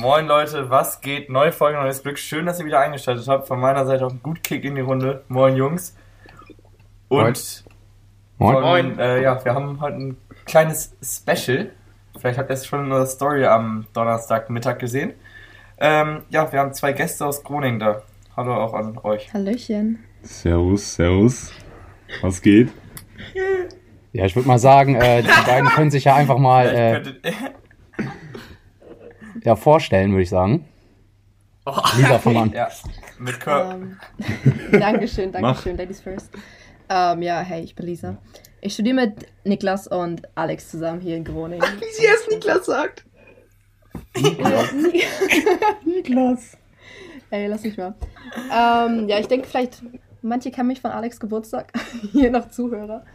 Moin Leute, was geht? Neue Folge, neues Glück. Schön, dass ihr wieder eingeschaltet habt. Von meiner Seite auch ein gut Kick in die Runde. Moin Jungs. Und Moin. Von, Moin. Äh, ja, wir haben heute ein kleines Special. Vielleicht habt ihr es schon in der Story am Donnerstagmittag gesehen. Ähm, ja, wir haben zwei Gäste aus Groningen da. Hallo auch an euch. Hallöchen. Servus, servus. Was geht? Ja, ich würde mal sagen, äh, die beiden können sich ja einfach mal äh, ja, vorstellen, würde ich sagen. Lisa, fang an. ja, mit Kör Ähm, Dankeschön, Dankeschön, Ladies first. Ähm, ja, hey, ich bin Lisa. Ich studiere mit Niklas und Alex zusammen hier in Groningen. Wie sie erst Niklas sagt. Niklas. Ey, lass mich mal. Ähm, ja, ich denke vielleicht, manche kennen mich von Alex Geburtstag. hier noch Zuhörer.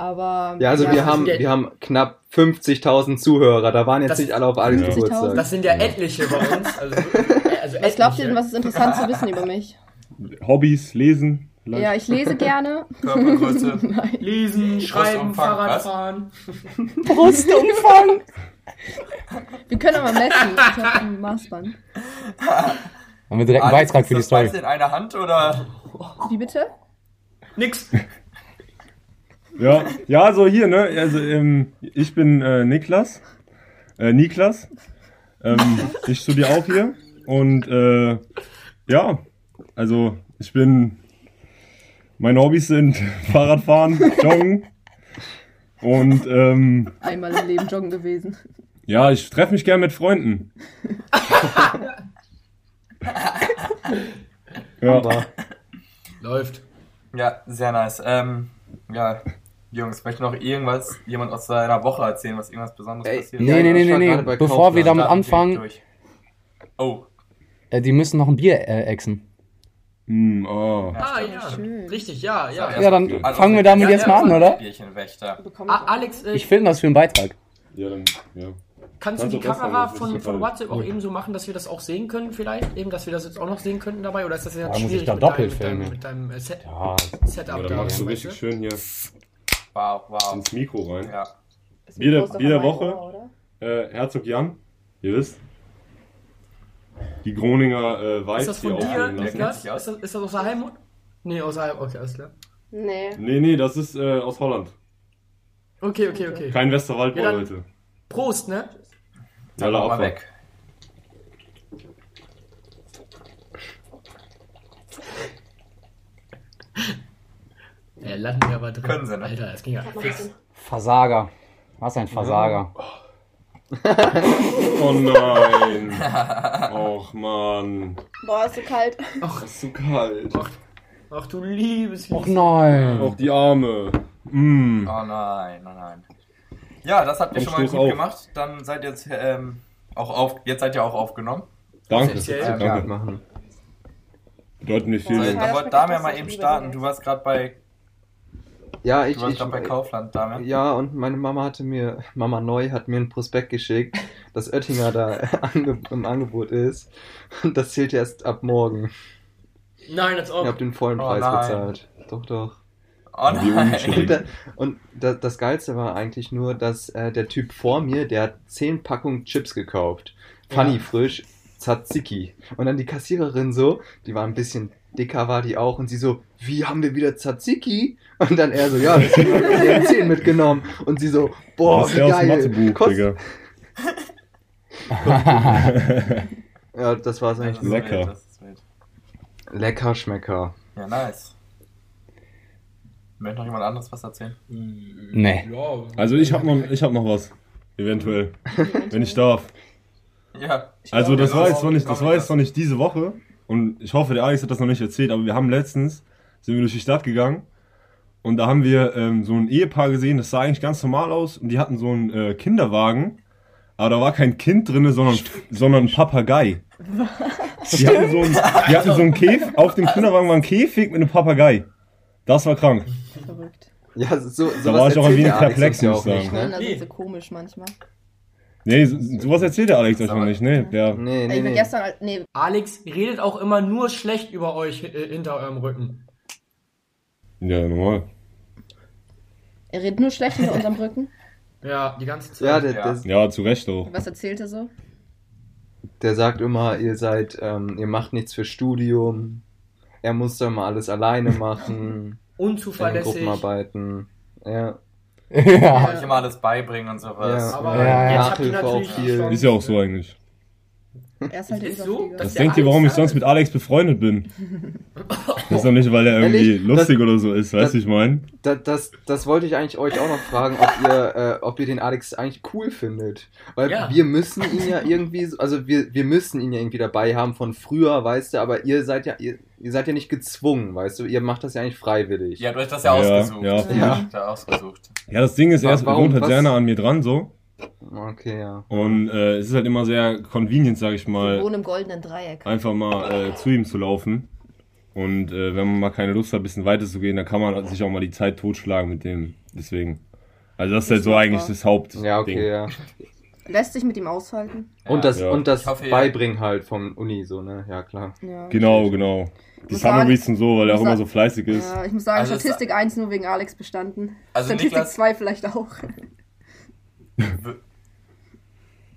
Aber. Ja, also wir, haben, ja- wir haben knapp 50.000 Zuhörer. Da waren jetzt Das- nicht alle auf Alex Ja. Geburtstag. Das sind ja etliche bei uns. Also, also Was glaubt ihr denn, was ist interessant zu wissen über mich? Hobbys, lesen? vielleicht? Ja, ich lese gerne. Körpergröße. Lesen, Schreiben? Fahrradfahren. Brustumfang. Wir können aber messen. Ich habe ein Maßband. Haben wir direkt einen Alex, Beitrag ist für die das beides Story. in einer Hand oder? Wie bitte? Nix. Ja, ja, also hier, ne? Also, ähm, ich bin äh, Niklas. Äh, Niklas. Ähm, ich studiere auch hier. Und äh, ja, also ich bin. Meine Hobbys sind Fahrradfahren, Joggen. Und ähm, Einmal im Leben joggen gewesen. ja, ich treffe mich gern mit Freunden. ja, Aber Läuft. Ja, sehr nice. Ähm, ja, Jungs, möchte noch irgendwas, jemand aus seiner Woche erzählen, was irgendwas Besonderes Ey, passiert Nee, nee, nee, ich nee, nee. Bevor wir damit anfangen. Oh, äh, die müssen noch ein Bier äh, exen. hm, oh. Ah, ja. schön. Richtig, ja, ja. Ja, Ja, dann Also, fangen wir damit ja, jetzt ja, mal an, oder? Bierchenwächter. Ah, Alex, äh, Ich filme das für einen Beitrag. Ja, dann, ja. kannst du kannst die du Kamera von, von WhatsApp auch eben so machen, dass wir das auch sehen können vielleicht? Eben, dass wir das jetzt auch noch sehen könnten dabei? Oder ist das jetzt Ja, muss ich schwierig da mit, doppelt deinem, filmen. mit deinem, mit deinem äh, Set, Ja, Setup Ja, da? dann machst du richtig schön hier Wow, wow. ins Mikro rein. Ja. Bier der- Bier Woche. Ohr? Äh, Herzog Jan, ihr wisst. Die Groninger äh, Vibes Ist das von dir. Niklas? Ist das, ist das aus der Heimat? Nee, aus der Heimat. Okay, alles klar. Nee. Nee, nee, das ist äh, aus Holland. Okay, okay, okay. Kein Westerwaldbräu Ja, heute. Prost, ne? Dann mach mal weg. Ja, landen wir aber drin. Können sie, ne? Alter, das ging ja fix. Versager. Was ein Versager. Oh nein. Och man. Boah, ist so kalt. Ist zu kalt. Ach du liebes Och nein. Auch die Arme. Mm. Oh nein, oh nein. Ja, das habt ihr schon mal gut auf. gemacht. Dann seid ihr jetzt ähm, auch auf. Jetzt seid ihr auch aufgenommen. Danke. Offiziell? Ja, Danke. machen. Bedeutet mir So, viel. Das wollte schmeckt Damian doch mal so eben starten. Du warst gerade bei, Ja, ich, du warst ich, gerade bei Kaufland, Damian. ja, und meine Mama hatte mir, Mama Neu hat mir ein Prospekt geschickt, dass Oettinger da ange, im Angebot ist. Und das zählt erst ab morgen. Nein, als Ich ob. habe den vollen Oh Preis nein. bezahlt. Doch, doch. Oh nein. Und, da, und da, das Geilste war eigentlich nur, dass äh, der Typ vor mir, der hat 10 Packungen Chips gekauft. Funny frisch, Tzatziki. Und dann die Kassiererin so, die war ein bisschen dicker, war die auch. Und sie so, wie haben wir wieder Tzatziki? Und dann er so, ja, deswegen haben wir die 10 mitgenommen. Und sie so, boah, das ist wie geil. Mathebuch, Kost- Digga. ja, das war's eigentlich Das ist nur. Lecker. das. Lecker Schmecker. Ja, nice. Möchte noch jemand anderes was erzählen? Nee. Also ich hab noch, ich hab noch was. Eventuell. Wenn ich darf. Ja. Also das Ja, war jetzt noch nicht, das war jetzt noch nicht diese Woche. Und ich hoffe, der Alex hat das noch nicht erzählt, aber wir haben letztens, sind wir durch die Stadt gegangen und da haben wir ähm, so ein Ehepaar gesehen, das sah eigentlich ganz normal aus und die hatten so einen äh, Kinderwagen, aber da war kein Kind drin, sondern, sondern ein Papagei. Die hatten, so ein, die hatten so einen Käfig, auf dem Kinderwagen war ein Käfig mit einem Papagei. Das war krank. Verrückt. Ja, so, sowas Da war ich auch ein wenig perplex, muss auch ich nicht, sagen. ne? Da Nee. sind sie komisch manchmal. Nee, so, sowas erzählt der Alex euch noch nicht, nee. Der, Nee, nee, ich bin nee. gestern, al- nee, Alex redet auch immer nur schlecht über euch äh, hinter eurem Rücken. ja, normal. er redet nur schlecht hinter unserem Rücken. Ja, die ganze Zeit. Ja, der, Ja. der, Ja, zu Recht auch. Was erzählt er so? der sagt immer, ihr seid, ähm, ihr macht nichts für Studium. Er muss dann mal alles alleine machen. in Unzuverlässig. Gruppenarbeiten. Ja. Ja. Euch immer alles beibringen und sowas. Ja. Aber Ja, ja. jetzt habt ihr Nachhilfe auch natürlich viel. schon- Ist ja auch so eigentlich. Er ist halt der Ist so, Überflieger. dass Was der denkt ihr, warum ich sonst mit Alex befreundet bin? Das ist doch nicht, weil er irgendwie Ehrlich? lustig Das- oder so ist, weißt du, ich meine? Da, das, das wollte ich eigentlich euch auch noch fragen, ob ihr, äh, ob ihr den Alex eigentlich cool findet. Weil Ja. wir müssen ihn ja irgendwie, so- also wir, wir müssen ihn ja irgendwie dabei haben von früher, weißt du, aber ihr seid ja, ihr, ihr seid ja nicht gezwungen, weißt du, ihr macht das ja eigentlich freiwillig. Ihr habt euch das ja, Ja, ausgesucht. ja. Ja. ja ausgesucht. Ja, das Ding ist, er ist- Warum? wohnt halt nah an mir dran so. Okay, ja. Und äh, es ist halt immer sehr convenient, sag ich mal, wohnen im goldenen Dreieck. einfach mal äh, zu ihm zu laufen. Und äh, wenn man mal keine Lust hat, ein bisschen weiter zu gehen, dann kann man sich auch mal die Zeit totschlagen mit dem. Deswegen. Also das ist halt so machbar. eigentlich das Hauptding. Ja, okay, ja. Lässt sich mit ihm aushalten. Und das, Ja. und das hoffe, Beibringen halt vom Uni, so, ne? Ja, klar. Ja. Genau, genau. Die sagen- und so, weil er auch immer so fleißig ist. Ja, ich muss sagen, Also Statistik 1 nur wegen Alex bestanden. Also Statistik Niklas- 2 vielleicht auch.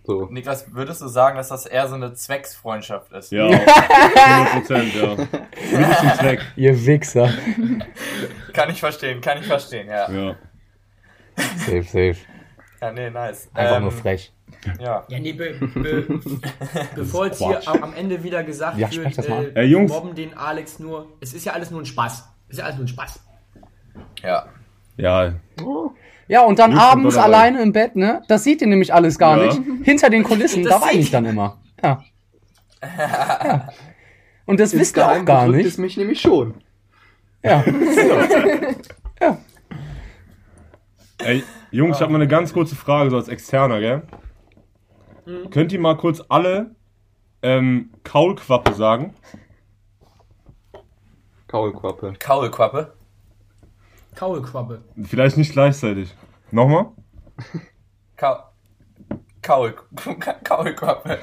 So. Niklas, würdest du sagen, dass das eher so eine Zwecksfreundschaft ist? Ja, 100 Prozent, ja. Wirklich zum Zweck. Ihr Wichser. Kann ich verstehen, kann ich verstehen, ja. Ja, Ja. Safe, safe. nee, nice. Einfach Ähm, nur frech. Ja. Ja, nee, be, be, bevor jetzt hier am, Ende wieder gesagt Ja, wird, das mal äh, Ey, Jungs. wir mobben den Alex nur, es ist ja alles nur ein Spaß. Es ist ja alles nur ein Spaß. Ja. Ja, Ja, und dann sind abends dabei. alleine im Bett, ne? Das seht ihr nämlich alles gar Ja. nicht. Hinter den Kulissen, Das da weine ich dann immer. Ja. ja. Und das wisst ihr auch gar nicht. es mich nämlich schon. Ja. Ey, Jungs, ich habe mal eine ganz kurze Frage, so als Externer, gell? Könnt ihr mal kurz alle ähm, Kaulquappe sagen? Kaulquappe. Kaulquappe. Kaulquappe. Vielleicht nicht gleichzeitig. Nochmal? Kaul. Kaul. Kaulquappe.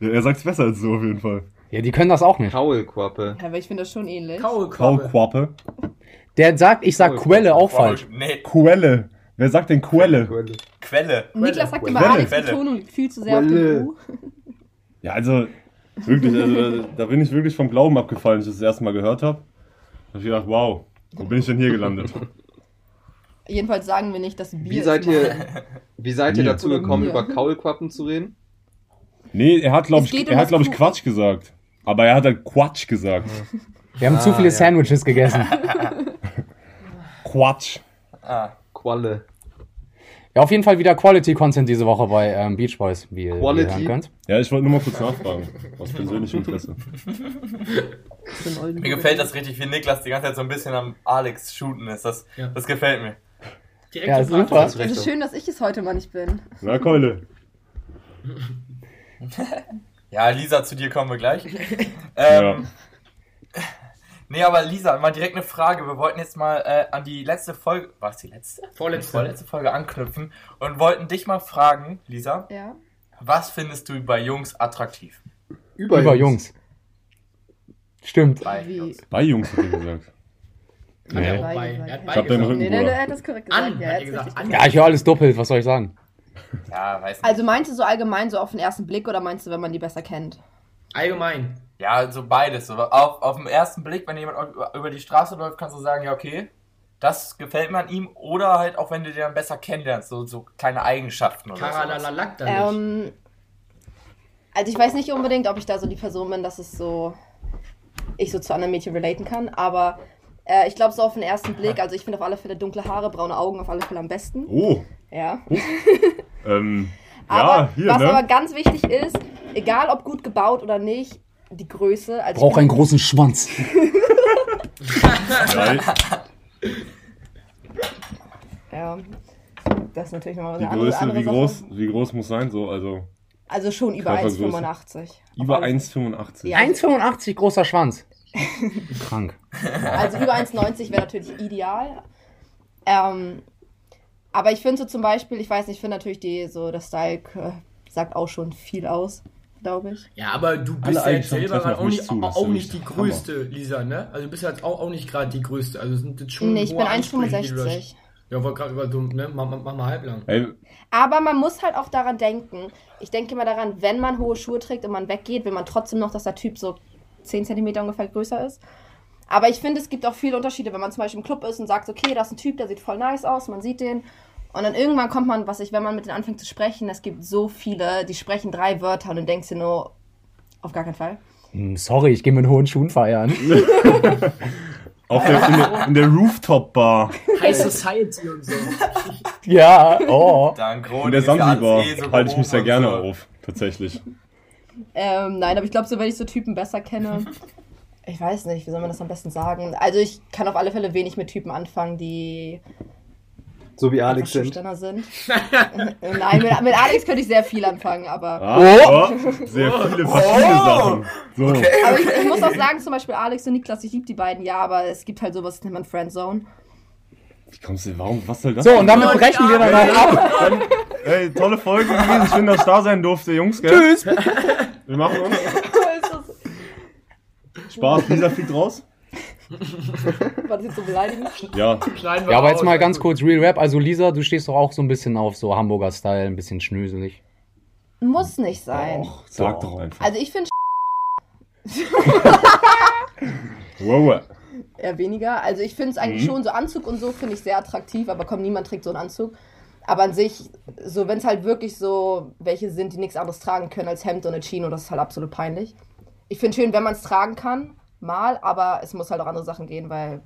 Ja, er sagt's besser als so auf jeden Fall. ja, die können das auch nicht. Kaulquappe. Ja, aber ich finde das schon ähnlich. Kaulquappe. Kaulquappe. Der sagt, ich sag Quelle auch falsch. Nee, Quelle. Wer sagt denn Quelle? Quelle. Quelle. Niklas sagt immer. Alex. Betonung liegt viel zu sehr auf Quelle. dem U. Ja, also wirklich, also da bin ich wirklich vom Glauben abgefallen, als ich das, das erste Mal gehört habe. Da hab ich gedacht, wow, wo bin ich denn hier gelandet? Jedenfalls sagen wir nicht, dass Bier Wie seid ihr, wie seid ihr dazu gekommen, über Kaulquappen zu reden? Nee, er hat, glaube ich, um er hat, das glaube ich. Quatsch gesagt. Aber er hat halt Quatsch gesagt. Wir haben zu Ah, viele ja. Sandwiches gegessen. Quatsch. Ah. Qualle. Ja, auf jeden Fall wieder Quality Content diese Woche bei ähm, Beach Boys, wie ihr, wie ihr Quality? hören könnt. Ja, ich wollte nur mal kurz nachfragen. Aus persönlichem Interesse. Mir gefällt das richtig, wie Niklas die ganze Zeit so ein bisschen am Alex shooten ist. Das, Ja. das gefällt mir. Direkt Ja, super. Es ist schön, dass ich es heute mal nicht bin. Na, Keule. Ja, Lisa, zu dir kommen wir gleich. ähm, Nee, aber Lisa, mal direkt eine Frage. Wir wollten jetzt mal äh, an die letzte Folge, war es die letzte? Vorletzte. Vorletzte Folge anknüpfen und wollten dich mal fragen, Lisa, Ja. was findest du bei Jungs attraktiv? Über, Über Jungs. Stimmt. Bei? Jungs. Bei Jungs hat er gesagt. Hat er Nee. auch bei. Bei Er hat bei Ich hab den gesagt. Rücken- Nee, nee, nee, er hat das korrekt gesagt. An, ja, hat er gesagt. An. Ja, ich höre alles doppelt, was soll ich sagen? Ja, weiß nicht. Also meinst du so allgemein, so auf den ersten Blick oder meinst du, wenn man die besser kennt? Allgemein. Ja, so beides. So auf, auf den ersten Blick, wenn jemand über- die Straße läuft, kannst du sagen, ja, okay, das gefällt mir an ihm. Oder halt auch, wenn du den dann besser kennenlernst, so, so kleine Eigenschaften oder so. Karalalalak da nicht. Ähm, also ich weiß nicht unbedingt, ob ich da so die Person bin, dass es so ich so zu anderen Mädchen relaten kann, aber äh, ich glaube so auf den ersten Blick, also ich finde auf alle Fälle dunkle Haare, braune Augen auf alle Fälle am besten. Oh, Ja. ähm, Aber ja, hier, was ne? aber ganz wichtig ist, egal ob gut gebaut oder nicht, die Größe. Also ich Braucht bin- einen großen Schwanz. Ja. Das ist natürlich nochmal Die eine andere, Größe, andere wie Sache. groß, wie groß muss sein? So, also Also schon über Körpergröße. 1,85. über Auf alle- 1,85. Ja. 1,85 großer Schwanz. Krank. Also über 1,90 wäre natürlich ideal. Ähm, aber ich finde so zum Beispiel, ich weiß nicht, ich finde natürlich die, so das Style äh, sagt auch schon viel aus, glaube ich. Ja, aber du bist ja jetzt selber auch nicht, zu, auch ja nicht die Hammer. größte, Lisa, ne? Also du bist ja jetzt auch, auch nicht gerade die größte. Also sind das schon nee, ich bin Ansprüche, die du da- 1,65. Ja, wollte gerade über dumm, ne? Mach, mach, mach mal halblang. Ey, Aber man muss halt auch daran denken. Ich denke immer daran, wenn man hohe Schuhe trägt und man weggeht, will man trotzdem noch, dass der Typ so 10 cm ungefähr größer ist. Aber ich finde, es gibt auch viele Unterschiede, wenn man zum Beispiel im Club ist und sagt, okay, da ist ein Typ, der sieht voll nice aus, man sieht den. Und dann irgendwann kommt man, was ich, wenn man mit denen anfängt zu sprechen, es gibt so viele, die sprechen drei Wörter und du denkst dir nur, auf gar keinen Fall. Hm, Sorry, ich gehe mit hohen Schuhen feiern. auf der, in der, in der Rooftop-Bar. High Society und so. ja, oh. Dann In der Sansibar eh halte ich mich sehr gerne so. auf. Tatsächlich. Ähm, nein, aber ich glaube, so wenn ich so Typen besser kenne, ich weiß nicht, wie soll man das am besten sagen? Also ich kann auf alle Fälle wenig mit Typen anfangen, die So wie Alex sind. sind. Äh, Nein, mit, mit Alex könnte ich sehr viel anfangen, aber. Ah, oh. Sehr viele verschiedene Sachen. So. Aber ich, ich muss auch sagen, zum Beispiel Alex und Niklas, ich liebe die beiden, ja, aber es gibt halt sowas, das nennt man Friendzone. Wie kommst du, warum, was soll das? So, und damit brechen wir dann auch ab. Dann, ey, tolle Folge gewesen. Schön, dass ich da sein durfte, Jungs. Gell? Tschüss. Wir machen uns. Spaß, Lisa fliegt raus. War das jetzt so beleidigend? Ja, Ja, aber jetzt mal ganz gut. kurz Real Rap. Also Lisa, du stehst doch auch so ein bisschen auf so Hamburger Style, ein bisschen schnöselig. Muss nicht sein. sag doch einfach. Also ich finde Wow. eher weniger. Also ich finde es eigentlich Mhm. schon, so Anzug und so finde ich sehr attraktiv, aber komm, niemand trägt so einen Anzug. Aber an sich, so wenn es halt wirklich so welche sind, die nichts anderes tragen können als Hemd und eine Chino, das ist halt absolut peinlich. Ich finde schön, wenn man es tragen kann, mal, aber es muss halt auch andere Sachen gehen, weil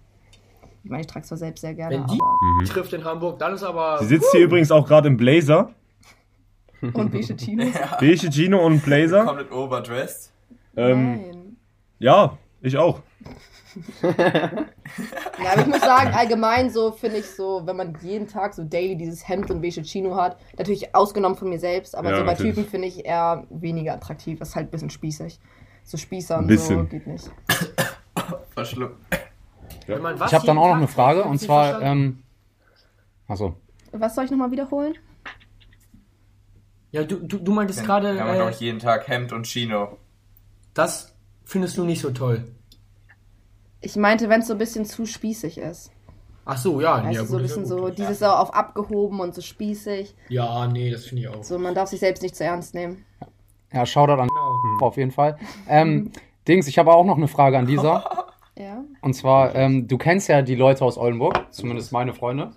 ich meine, ich trage es zwar selbst sehr gerne, Wenn die aber trifft in Hamburg, dann ist aber. Sie sitzt hier übrigens auch gerade im Blazer. und beige Chinos. Beige Gino und Blazer. Komplett overdressed. Ähm, Nein. ja, ich auch. Ja, aber ich muss sagen, allgemein so finde ich so, wenn man jeden Tag so daily dieses Hemd und beige Chino hat, natürlich ausgenommen von mir selbst, aber Ja, so bei natürlich. Typen finde ich eher weniger attraktiv. Das ist halt ein bisschen spießig. So Spießer Ein und so geht nicht. Verschluckt. Was Ich habe dann auch noch eine Frage und zwar, ähm, achso. Was soll ich nochmal wiederholen? Ja, du, du, du meintest Kann, gerade, kann man, glaube äh, ich, jeden Tag Hemd und Chino. das findest du nicht so toll. Ich meinte, wenn es so ein bisschen zu spießig ist. Ach so, ja. Weißt ja, du, so ein gut, ist ja bisschen gut. so, dieses so auf abgehoben und so spießig. Ja, nee, das finde ich auch. So, man darf sich selbst nicht zu ernst nehmen. Ja, Shoutout an Genau. auf jeden Fall. Ähm, Dings, ich habe auch noch eine Frage an Lisa. Ja? Und zwar, ähm, du kennst ja die Leute aus Oldenburg, zumindest meine Freunde.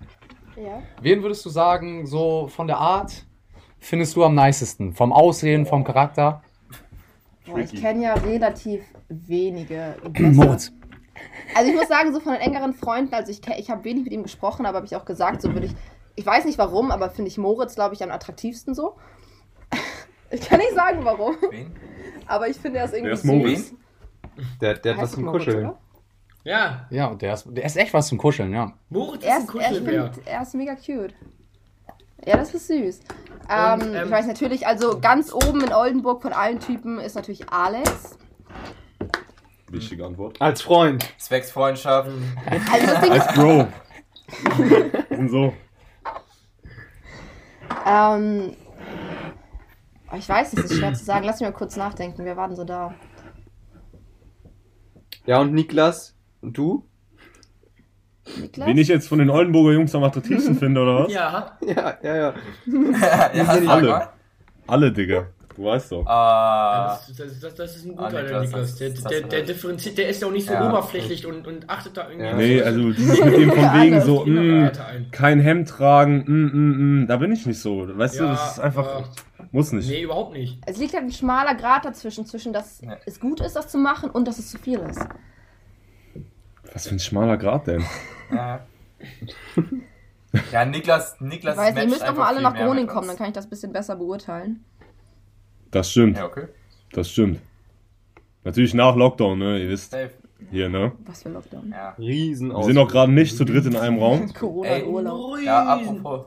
Ja. Wen würdest du sagen, so von der Art findest du am nicesten? Vom Aussehen, vom Charakter? Boah, ich kenne ja relativ wenige. Moritz. Also ich muss sagen, so von den engeren Freunden, also ich, ich habe wenig mit ihm gesprochen, aber habe ich auch gesagt, so würde ich, ich weiß nicht warum, aber finde ich Moritz, glaube ich, am attraktivsten so. Ich kann nicht sagen warum, Wen? Aber ich finde er ist irgendwie Wer ist Moritz? süß. Der, der hat was zum Moritz, Kuscheln. oder? Ja, Ja, der ist, der ist echt was zum Kuscheln, ja. Moritz Er ist ein er, Kuschelbär. find, er ist mega cute. Ja, das ist süß. Ähm, Und, ähm, ich weiß natürlich, also ganz oben in Oldenburg von allen Typen ist natürlich Alex. Wichtige Antwort. Als Freund. Zwecks Freundschaft. Also Als Bro. Und so. Ähm, ich weiß, es ist schwer zu sagen. Lass mich mal kurz nachdenken. Wer war denn so da? Ja, und Niklas? Und du? Niklas? Wen ich jetzt von den Oldenburger Jungs am attraktivsten finde, oder was? Ja, Ja, ja, ja. ja, sag alle. Alle, Digga. Du weißt doch. Ah, das, das, das, das ist ein Ah, guter, der Niklas, Niklas. Der, das der, der du. differenziert, der ist ja auch nicht so Ja. oberflächlich und, und achtet da irgendwie Ja. Nee, so- also dieses mit dem von Ja, wegen so, mh, ein. kein Hemd tragen, mm, mm, mm, da bin ich nicht so. Weißt du, Ja, das ist einfach, ja. Muss nicht. Nee, überhaupt nicht. Es liegt halt ein schmaler Grad dazwischen, zwischen dass Ja. es gut ist, das zu machen und dass es zu viel ist. Was für ein schmaler Grad denn? ja. ja, Niklas, Niklas Ich weiß, ihr matcht müsst doch mal alle nach Groningen kommen, dann kann ich das ein bisschen besser beurteilen. Das stimmt, Ja, okay. das stimmt. Natürlich nach Lockdown, ne, ihr wisst, Safe. hier, ne. Was für Lockdown. Ja. Riesen Wir sind auch gerade nicht zu dritt in einem Raum. Corona Ey. und Urlaub. Ja, apropos,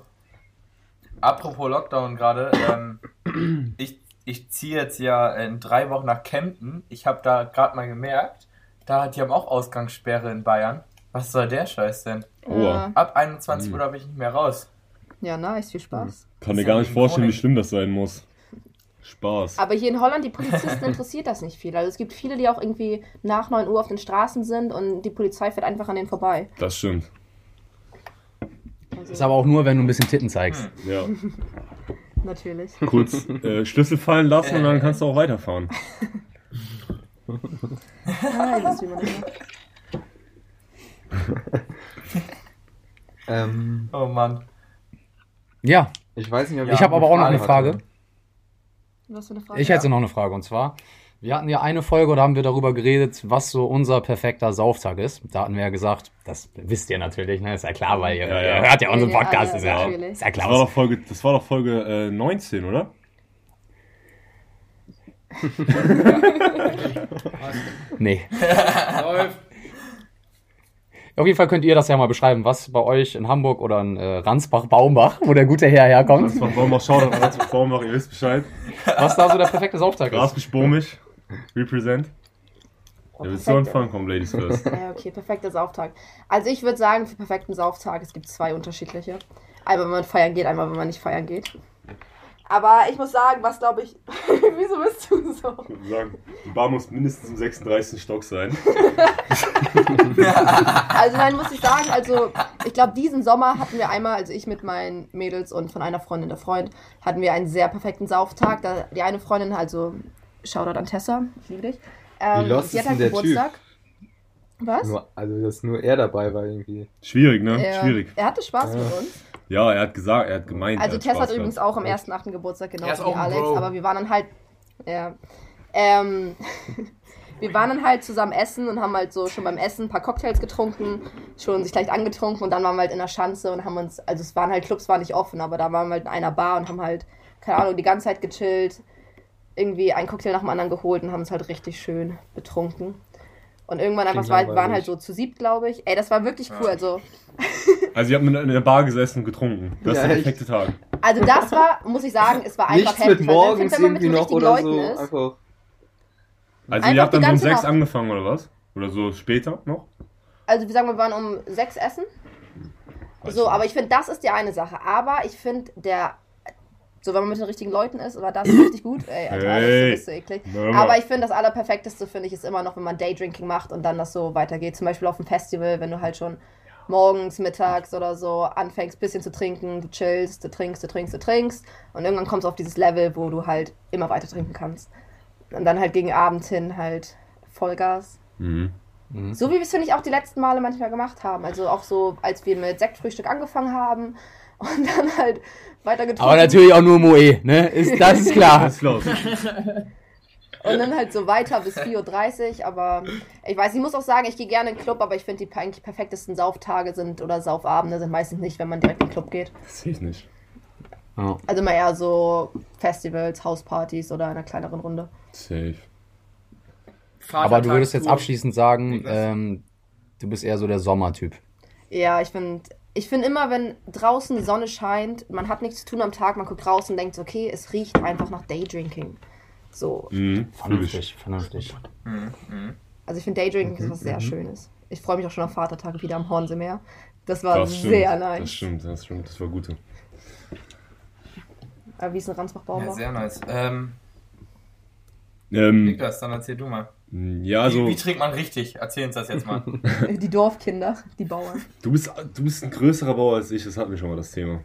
apropos Lockdown gerade. Ähm, ich ich ziehe jetzt ja in drei Wochen nach Kempten. Ich habe da gerade mal gemerkt, da die haben auch Ausgangssperre in Bayern. Was soll der Scheiß denn? Aua. Ab 21 Mhm. Uhr darf ich nicht mehr raus. Ja, nice, viel Spaß. Kann mir gar nicht vorstellen, wie schlimm das sein muss. Spaß. Aber hier in Holland, die Polizisten interessiert das nicht viel. Also es gibt viele, die auch irgendwie nach 9 Uhr auf den Straßen sind und die Polizei fährt einfach an denen vorbei. Das stimmt. Also, Ist aber auch nur, wenn du ein bisschen Titten zeigst. Ja. Natürlich. Kurz äh, Schlüssel fallen lassen und dann kannst du auch weiterfahren. Ah, ich man das macht. Ähm, Oh Mann. Ja, ich weiß nicht, ob ich habe aber auch noch eine Frage. hatte. Was für eine Frage? Ich hätte noch eine Frage und zwar, wir hatten ja eine Folge, da haben wir darüber geredet, was so unser perfekter Sauftag ist. Da hatten wir ja gesagt, das wisst ihr natürlich, ne? Ist ja klar, weil ihr, Ja, ja. ihr hört ja unseren Podcast, ja, ist, ja, natürlich. ist ja Das war klar. doch Folge, das war doch Folge äh, 19, oder? Nee. Läuft. Auf jeden Fall könnt ihr das ja mal beschreiben, was bei euch in Hamburg oder in äh, Ransbach-Baumbach, wo der gute Herr herkommt, Das war Baumbach, Shoutout an Ratzburg Baumbach, ihr wisst Bescheid. was da so der perfekte Sauftag ist. Grasbisch Bomisch, represent. Oh, Ja, willst du perfekt. anfangen? Komm, Ladies first. Ja, okay, perfekter Sauftag. Also ich würde sagen, für perfekten Sauftag, es gibt zwei unterschiedliche. Einmal, wenn man feiern geht, einmal, wenn man nicht feiern geht. Aber ich muss sagen, was glaube ich. Wieso bist du so? Ich würde sagen, die Bar muss mindestens im 36. Stock sein. Also nein, muss ich sagen, also ich glaube, diesen Sommer hatten wir einmal, also ich mit meinen Mädels und von einer Freundin, der Freund, hatten wir einen sehr perfekten Sauftag. Da, die eine Freundin, also Shoutout an Tessa, ich liebe dich. Ähm, Wie lost sie ist hat halt denn der Typ? Geburtstag. Was? Nur, also, dass nur er dabei war irgendwie. Schwierig, ne? Er- Schwierig. Er hatte Spaß mit Ja. uns. Ja, er hat gesagt, er hat gemeint. Also er Tess hat Spaß übrigens gehabt. auch am 1.8. Geburtstag, genau wie Alex, Bro. aber wir waren dann halt, ja, ähm, wir waren dann halt zusammen essen und haben halt so schon beim Essen ein paar Cocktails getrunken, schon sich leicht angetrunken und dann waren wir halt in der Schanze und haben uns, also es waren halt Clubs, waren nicht offen, aber da waren wir halt in einer Bar und haben halt, keine Ahnung, die ganze Zeit gechillt, irgendwie einen Cocktail nach dem anderen geholt und haben uns halt richtig schön betrunken. Und irgendwann einfach, es war, langweilig. waren halt so zu siebt, glaube ich. Ey, das war wirklich cool. Also, Also, ihr habt in der Bar gesessen und getrunken. Das Ja, ist der echt. perfekte Tag. also das war, muss ich sagen, es war einfach Nichts mit heftig. weil morgens mit irgendwie noch oder Leuten so. ist, Einfach. Also, Einfach ihr habt dann um sechs Nacht. angefangen, oder was? Oder so später noch? Also wir sagen, wir waren um sechs essen. Weiß So, nicht. aber ich finde, das ist die eine Sache. Aber ich finde, der, so wenn man mit den richtigen Leuten ist, war das richtig gut. Ey, Alter, Hey. du bist so eklig. Na, Aber ich finde, das Allerperfekteste, finde ich, ist immer noch, wenn man Daydrinking macht und dann das so weitergeht. Zum Beispiel auf dem Festival, wenn du halt schon morgens, mittags oder so anfängst, ein bisschen zu trinken, du chillst, du trinkst, du trinkst, du trinkst und irgendwann kommst du auf dieses Level, wo du halt immer weiter trinken kannst. Und dann halt gegen Abend hin halt Vollgas. Mhm. So wie wir es, finde ich, auch die letzten Male manchmal gemacht haben. Also auch so, als wir mit Sektfrühstück angefangen haben und dann halt weiter getrunken. Aber natürlich auch nur Moe, ne? Ist, das ist klar. Alles klar. Und dann halt so weiter bis 4.30 Uhr. Aber ich weiß, ich muss auch sagen, ich gehe gerne in den Club, aber ich finde, die eigentlich perfektesten Sauftage sind oder Saufabende sind meistens nicht, wenn man direkt in den Club geht. Das sehe ich nicht. Ja. Also immer eher so Festivals, Hauspartys oder in einer kleineren Runde. Safe. Aber du würdest jetzt abschließend sagen, ähm, du bist eher so der Sommertyp. Ja, ich finde ich find immer, wenn draußen die Sonne scheint, man hat nichts zu tun am Tag, man guckt raus und denkt, so, okay, es riecht einfach nach Daydrinking. So. Mhm. Vernünftig, vernünftig. Also ich finde Daydrinking ist was Mhm. sehr Schönes. Ich freue mich auch schon auf Vatertag wieder am Hornseemeer. Das war Das stimmt. sehr nice. Das stimmt, das stimmt. Das war gut. Aber wie ist ein Ransbach-Baum? Ja, sehr nice. Ähm, Ähm, Niklas, dann erzähl du mal. Ja, also, wie, wie trinkt man richtig? Erzähl uns das jetzt mal. Die Dorfkinder, die Bauern. du bist, du bist ein größerer Bauer als ich, das hatten wir schon mal das Thema.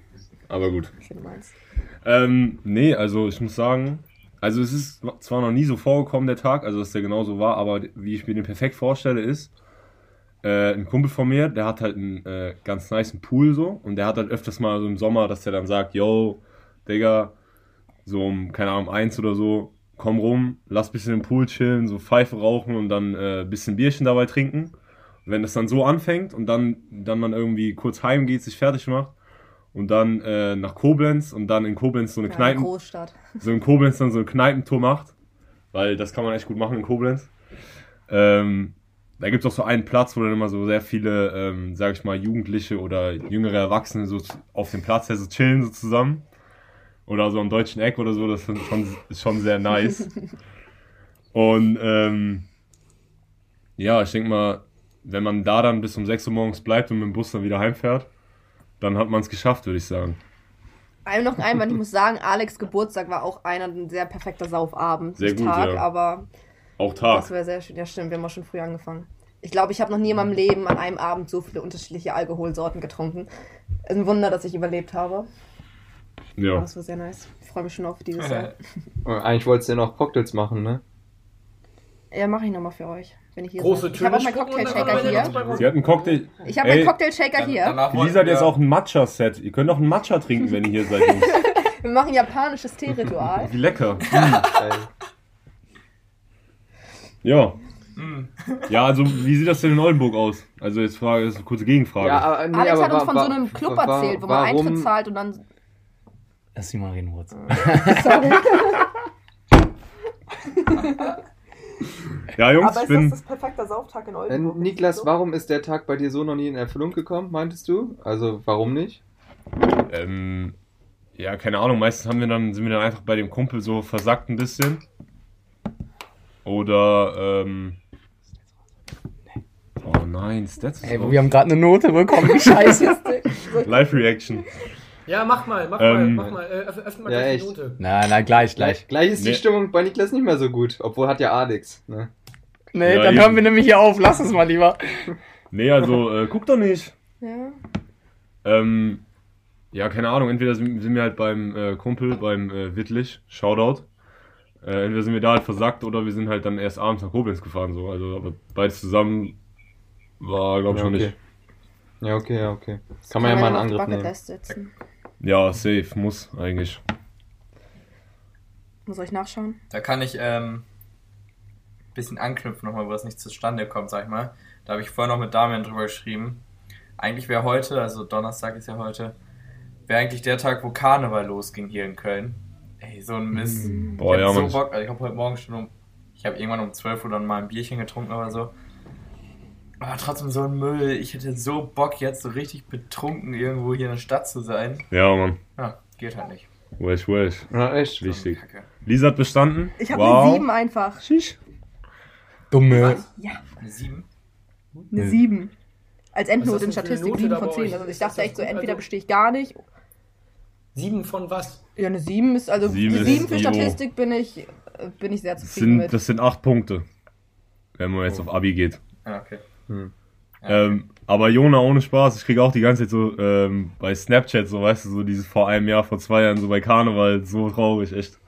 Aber gut. Ich. Ähm, nee, also ich muss sagen, also es ist zwar noch nie so vorgekommen, der Tag, also dass der genauso war, aber wie ich mir den perfekt vorstelle, ist, äh, ein Kumpel von mir, der hat halt einen äh, ganz niceen Pool so und der hat halt öfters mal so im Sommer, dass der dann sagt, yo, Digga, so um, keine Ahnung, um eins oder so, komm rum, lass bisschen im Pool chillen, so Pfeife rauchen und dann äh, bisschen Bierchen dabei trinken. Und wenn das dann so anfängt und dann, dann man irgendwie kurz heimgeht, sich fertig macht und dann äh, nach Koblenz und dann in Koblenz so eine Ja, Kneipen, Großstadt. so in Koblenz dann so eine Kneipentour macht, weil das kann man echt gut machen in Koblenz. Ähm, da gibt es auch so einen Platz, wo dann immer so sehr viele, ähm, sag ich mal, Jugendliche oder jüngere Erwachsene so auf dem Platz so chillen so zusammen. Oder so am deutschen Eck oder so, das ist schon, ist schon sehr nice. Und ähm, ja, ich denke mal, wenn man da dann bis um 6 Uhr morgens bleibt und mit dem Bus dann wieder heimfährt, dann hat man es geschafft, würde ich sagen. Einem noch ein Einwand, ich muss sagen, Alex Geburtstag war auch einer ein sehr perfekter Saufabend. Sehr gut, Tag, ja. aber Auch das Tag. wäre sehr schön. Ja, stimmt, wir haben auch schon früh angefangen. Ich glaube, ich habe noch nie in meinem Leben an einem Abend so viele unterschiedliche Alkoholsorten getrunken. Ist ein Wunder, dass ich überlebt habe. Ja. Das war sehr nice. Ich freue mich schon auf dieses Jahr. Äh, Eigentlich wolltest du ja noch Cocktails machen, ne? Ja, mache ich nochmal für euch, wenn ich hier Große seid. Ich habe auch meinen Cocktail-Shaker hier. Sie hat einen Cocktail. Ich habe meinen Cocktail-Shaker hier. Lisa hat jetzt auch ein Matcha-Set. Ihr könnt auch ein Matcha trinken, wenn ihr hier seid, Jungs. Wir machen japanisches Teeritual. Wie lecker. Geil. Ja. Mm. Ja, also wie sieht das denn in Oldenburg aus? Also jetzt Frage, das ist eine kurze Gegenfrage. Ja, aber, nee, Alex aber hat uns von wa- so einem Club wa- erzählt, wo man warum- Eintritt zahlt und dann. Lass sie mal reden kurz. Sorry. ja, Jungs, ich bin. perfekte Sauftag in Äh, Niklas, warum ist der Tag bei dir so noch nie in Erfüllung gekommen, meintest du? Also, warum nicht? Ähm, ja, keine Ahnung, meistens haben wir dann, sind wir dann einfach bei dem Kumpel so versackt ein bisschen. Oder, ähm. Oh nein, Stats. ist Ey, raus. wir haben gerade eine Note bekommen. Wie scheiße. Live-Reaction. Ja, mach mal, mach Ähm, mal, mach mal. Äh, öff- öffne mal Ja, gleich die. Note. Nein, nein, gleich, gleich. Gleich ist die Nee. Stimmung bei Niklas nicht mehr so gut, obwohl hat ja Alex. Ne? Nee, Ja, dann eben. hören wir nämlich hier auf. Lass es mal lieber. Nee, also, äh, guck doch nicht. Ja. Ähm, ja, keine Ahnung, entweder sind, sind wir halt beim äh, Kumpel, beim äh, Wittlich, Shoutout. Äh, entweder sind wir da halt versackt oder wir sind halt dann erst abends nach Koblenz gefahren, so. Also, aber beides zusammen war, glaube ich, Ja, schon okay. nicht. Ja, okay, ja, okay. Kann man ja mal einen die Angriff nehmen. Setzen. Ja, safe, muss eigentlich. Muss ich nachschauen? Da kann ich ähm, ein bisschen anknüpfen nochmal, wo das nicht zustande kommt, sag ich mal. Da habe ich vorher noch mit Damian drüber geschrieben. Eigentlich wäre heute, also Donnerstag ist ja heute, wäre eigentlich der Tag, wo Karneval losging hier in Köln. Ey, so ein Mist. Boah, ich ja, hab so Mann. Bock, also ich habe heute Morgen schon um, ich habe irgendwann um 12 Uhr dann mal ein Bierchen getrunken oder so. Aber trotzdem so ein Müll. Ich hätte so Bock, jetzt so richtig betrunken irgendwo hier in der Stadt zu sein. Ja, Mann. Ja, geht halt nicht. Wesh, wesh. Ja, echt. Wichtig. Lisa hat bestanden. Ich habe wow. eine 7 einfach. Schisch. Dumme. Ja, Eine 7? eine 7. Als Endnote in das Statistik Note 7 da von bei 10. euch? Also ich das dachte echt so, entweder Also- bestehe ich gar nicht. Sieben von was? Ja, eine 7 ist, also Sieben eine ist 7 für. Statistik bin ich, äh, bin ich sehr Das zufrieden sind, mit. das sind acht Punkte. Wenn man jetzt auf Abi geht. Ja, okay. Hm. Ja, Ähm, aber Jona, ohne Spaß, ich kriege auch die ganze Zeit so ähm, bei Snapchat, so weißt du, so dieses vor einem Jahr, vor zwei Jahren, so bei Karneval, so traurig, echt.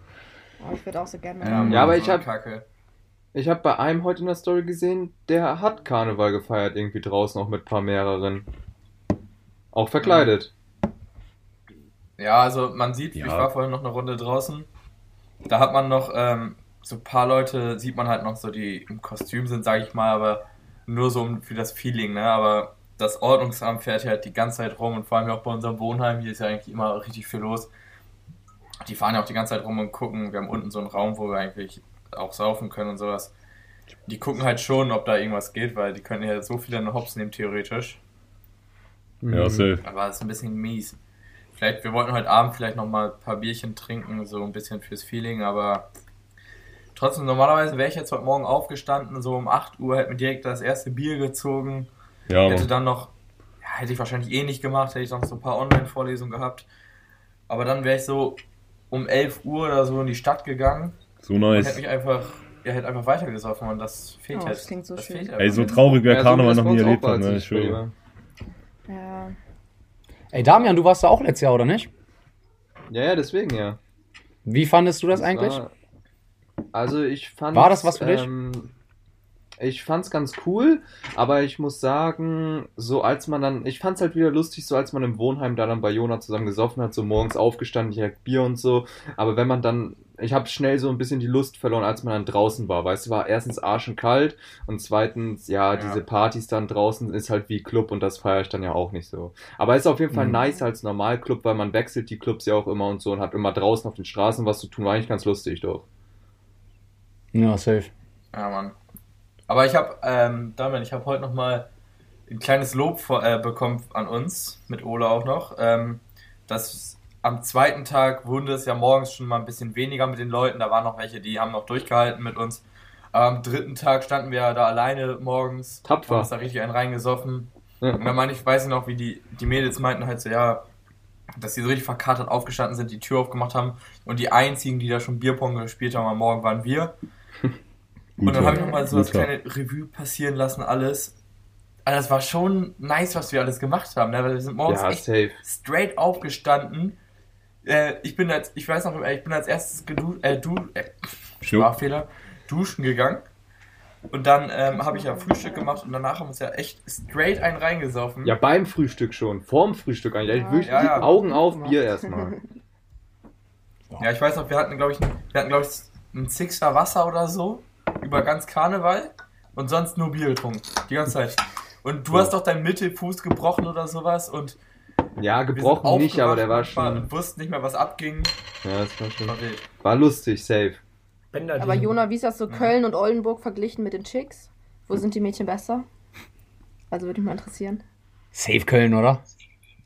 Oh, ich würde auch so gerne. Mann, Ja, aber so ich eine hab- Kacke. Ich habe bei einem heute in der Story gesehen, der hat Karneval gefeiert, irgendwie draußen, auch mit ein paar mehreren. Auch verkleidet. Ja, also man sieht, Ja. ich war vorhin noch eine Runde draußen. Da hat man noch ähm, so ein paar Leute, sieht man halt noch so, die im Kostüm sind, sage ich mal, aber nur so um- für das Feeling, ne? Aber das Ordnungsamt fährt hier halt die ganze Zeit rum und vor allem auch bei unserem Wohnheim, hier ist ja eigentlich immer richtig viel los. Die fahren ja auch die ganze Zeit rum und gucken. Wir haben unten so einen Raum, wo wir eigentlich auch saufen können und sowas. Die gucken halt schon, ob da irgendwas geht, weil die können ja so viele in den Hops nehmen, theoretisch. Ja, Mhm. safe. Aber es ist ein bisschen mies. Vielleicht, wir wollten heute Abend vielleicht noch mal ein paar Bierchen trinken, so ein bisschen fürs Feeling, aber trotzdem, normalerweise wäre ich jetzt heute Morgen aufgestanden, so um 8 Uhr, hätte mir direkt das erste Bier gezogen, Ja, hätte Mann. dann noch, ja, hätte ich wahrscheinlich eh nicht gemacht, hätte ich noch so ein paar Online-Vorlesungen gehabt. Aber dann wäre ich so um 11 Uhr oder so in die Stadt gegangen So und hätte nice. mich einfach, ja, hätte einfach weitergesoffen und das fehlt Oh, jetzt. das klingt so schön. fehlt Ey, so traurig, wer Ja, so Karneval das noch bei nie uns erlebt hat, ne? ich schwöre. Ja. Ey, Damian, du warst da auch letztes Jahr, oder nicht? Ja, ja, deswegen ja. Wie fandest du das, Das eigentlich? War, also ich fand. War das was für dich? Ähm, ich fand's ganz cool, aber ich muss sagen, so als man dann, ich fand's halt wieder lustig, so als man im Wohnheim da dann bei Jona zusammen gesoffen hat, so morgens aufgestanden, direkt Bier und so. Aber wenn man dann, ich habe schnell so ein bisschen die Lust verloren, als man dann draußen war. Weißt du, war erstens arschenkalt und zweitens, ja, Ja. diese Partys dann draußen ist halt wie Club und das feiere ich dann ja auch nicht so. Aber ist auf jeden Fall Mhm. nice als Normalclub, weil man wechselt die Clubs ja auch immer und so und hat immer draußen auf den Straßen was zu tun. War eigentlich ganz lustig doch. Ja, safe. Ja, Mann. Aber ich habe, ähm, Damian, ich habe heute noch mal ein kleines Lob vor, äh, bekommen an uns, mit Ole auch noch. Ähm, dass am zweiten Tag wurde es ja morgens schon mal ein bisschen weniger mit den Leuten. Da waren noch welche, die haben noch durchgehalten mit uns. Am dritten Tag standen wir ja da alleine morgens. Tapfer. Haben uns da richtig einen reingesoffen. Ja. Und dann meine ich, weiß ich noch, wie die, die Mädels meinten halt so, ja, dass sie so richtig verkatert aufgestanden sind, die Tür aufgemacht haben. Und die einzigen, die da schon Bierpong gespielt haben am Morgen, waren wir. Und dann habe ich nochmal so das Guter. kleine Revue passieren lassen, alles. Also das war schon nice, was wir alles gemacht haben. Ne? Weil wir sind morgens Ja, echt safe. straight aufgestanden. Äh, ich bin als, ich weiß noch, ich bin als erstes gedu äh, du äh. Sprachfehler, duschen gegangen. Und dann ähm, habe ich ja Frühstück gemacht und danach haben wir uns ja echt straight einen reingesaufen. Ja, beim Frühstück schon. Vorm Frühstück eigentlich. Ja. Wirklich Ja, ja. Augen auf, Bier erstmal. Ja, ich weiß noch, wir hatten, glaube ich, wir hatten, glaube ich, ein Sixer Wasser oder so über ganz Karneval und sonst nur Bier getrunken. Die ganze Zeit. Und du hast doch deinen Mittelfuß gebrochen oder sowas und Ja, gebrochen nicht, aber der war schon. und wussten nicht mehr, was abging. Ja, das war schon. War wild. War lustig, safe. Bänder Aber Jona, wie ist das so Ja. Köln und Oldenburg verglichen mit den Chicks? Wo sind die Mädchen besser? Also würde mich mal interessieren. Safe Köln, oder?